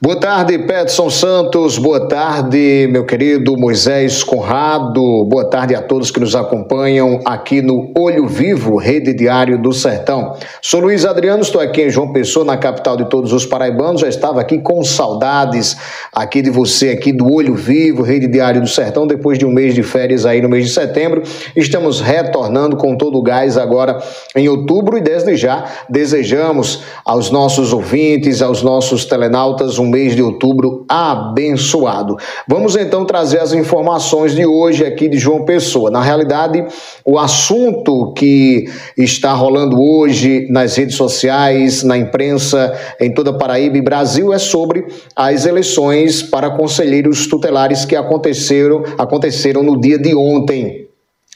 Boa tarde, Petson Santos. Boa tarde, meu querido Moisés Conrado. Boa tarde a todos que nos acompanham aqui no Olho Vivo, Rede Diário do Sertão. Sou Luiz Adriano, estou aqui em João Pessoa, na capital de todos os paraibanos. Já estava aqui com saudades aqui de você, aqui do Olho Vivo, Rede Diário do Sertão, depois de um mês de férias aí no mês de setembro. Estamos retornando com todo o gás agora em outubro e desde já desejamos aos nossos ouvintes, aos nossos telenautas um mês de outubro abençoado. Vamos então trazer as informações de hoje aqui de João Pessoa. Na realidade, o assunto que está rolando hoje nas redes sociais, na imprensa, em toda Paraíba e Brasil é sobre as eleições para conselheiros tutelares que aconteceram, aconteceram no dia de ontem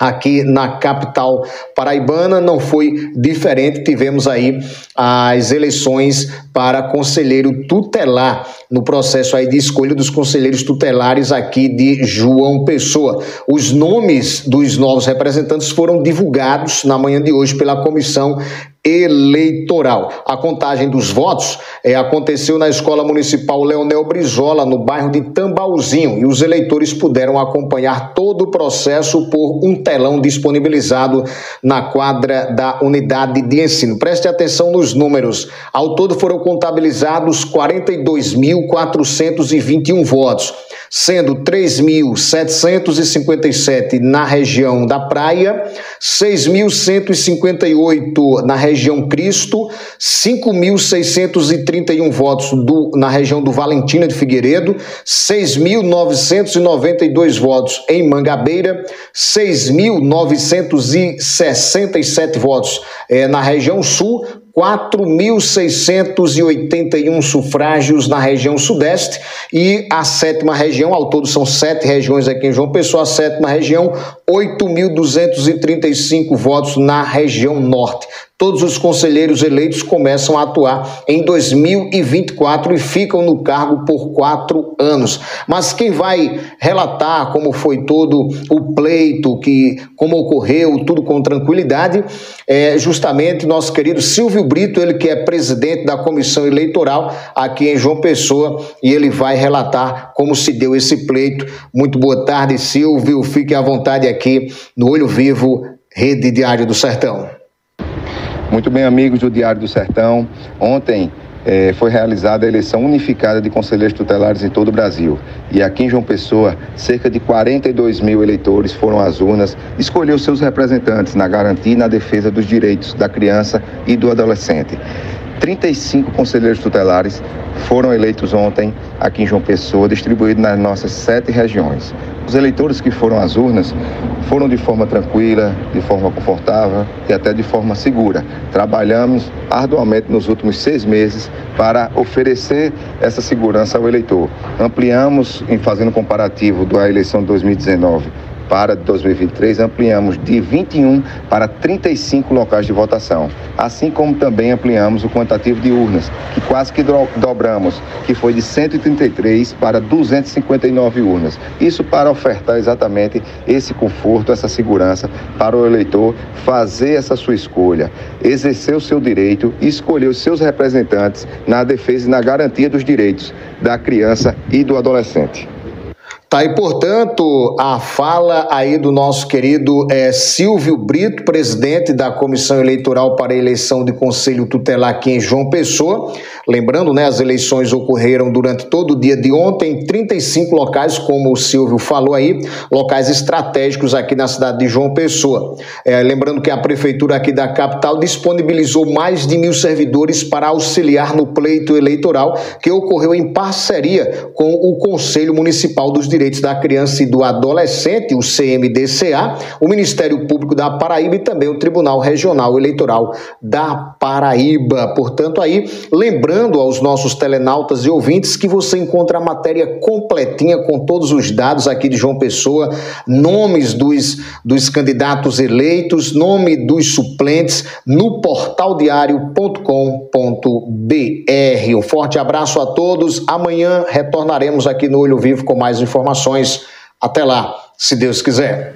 aqui na capital paraibana não foi diferente. Tivemos aí as eleições para conselheiro tutelar no processo aí de escolha dos conselheiros tutelares aqui de João Pessoa. Os nomes dos novos representantes foram divulgados na manhã de hoje pela comissão eleitoral. A contagem dos votos é, aconteceu na Escola Municipal Leonel Brizola, no bairro de Tambauzinho, e os eleitores puderam acompanhar todo o processo por um telão disponibilizado na quadra da unidade de ensino. Preste atenção nos números. Ao todo foram contabilizados 42.421 votos sendo 3.757 na região da Praia, 6.158 na região Cristo, 5.631 votos do, na região do Valentina de Figueiredo, 6.992 votos em Mangabeira, 6.967 votos eh, na região Sul, 4.681 sufrágios na região sudeste e a sétima região, ao todo são sete regiões aqui em João Pessoa, a sétima região, 8.235 votos na região norte. Todos os conselheiros eleitos começam a atuar em 2024 e ficam no cargo por quatro anos. Mas quem vai relatar como foi todo o pleito, que como ocorreu, tudo com tranquilidade, é justamente nosso querido Silvio Brito, ele que é presidente da comissão eleitoral aqui em João Pessoa, e ele vai relatar como se deu esse pleito. Muito boa tarde, Silvio. Fique à vontade aqui no Olho Vivo, Rede Diário do Sertão. Muito bem, amigos do Diário do Sertão. Ontem eh, foi realizada a eleição unificada de conselheiros tutelares em todo o Brasil. E aqui em João Pessoa, cerca de 42 mil eleitores foram às urnas escolher os seus representantes na garantia e na defesa dos direitos da criança e do adolescente. 35 conselheiros tutelares foram eleitos ontem aqui em João Pessoa, distribuídos nas nossas sete regiões. Os eleitores que foram às urnas foram de forma tranquila, de forma confortável e até de forma segura. Trabalhamos arduamente nos últimos seis meses para oferecer essa segurança ao eleitor. Ampliamos, em fazendo comparativo da eleição de 2019 para 2023, ampliamos de 21 para 35 locais de votação, assim como também ampliamos o quantitativo de urnas, que quase que dobramos, que foi de 133 para 259 urnas. Isso para ofertar exatamente esse conforto, essa segurança para o eleitor fazer essa sua escolha, exercer o seu direito e escolher os seus representantes na defesa e na garantia dos direitos da criança e do adolescente. Tá aí, portanto, a fala aí do nosso querido é, Silvio Brito, presidente da Comissão Eleitoral para a Eleição de Conselho Tutelar aqui em João Pessoa. Lembrando, né, as eleições ocorreram durante todo o dia de ontem em 35 locais, como o Silvio falou aí, locais estratégicos aqui na cidade de João Pessoa. É, lembrando que a prefeitura aqui da capital disponibilizou mais de mil servidores para auxiliar no pleito eleitoral que ocorreu em parceria com o Conselho Municipal dos Direitos da Criança e do Adolescente, o CMDCA, o Ministério Público da Paraíba e também o Tribunal Regional Eleitoral da Paraíba. Portanto, aí, lembrando aos nossos telenautas e ouvintes que você encontra a matéria completinha com todos os dados aqui de João Pessoa, nomes dos, dos candidatos eleitos, nome dos suplentes no portaldiario.com.br. Um forte abraço a todos. Amanhã retornaremos aqui no Olho Vivo com mais informações. Até lá, se Deus quiser.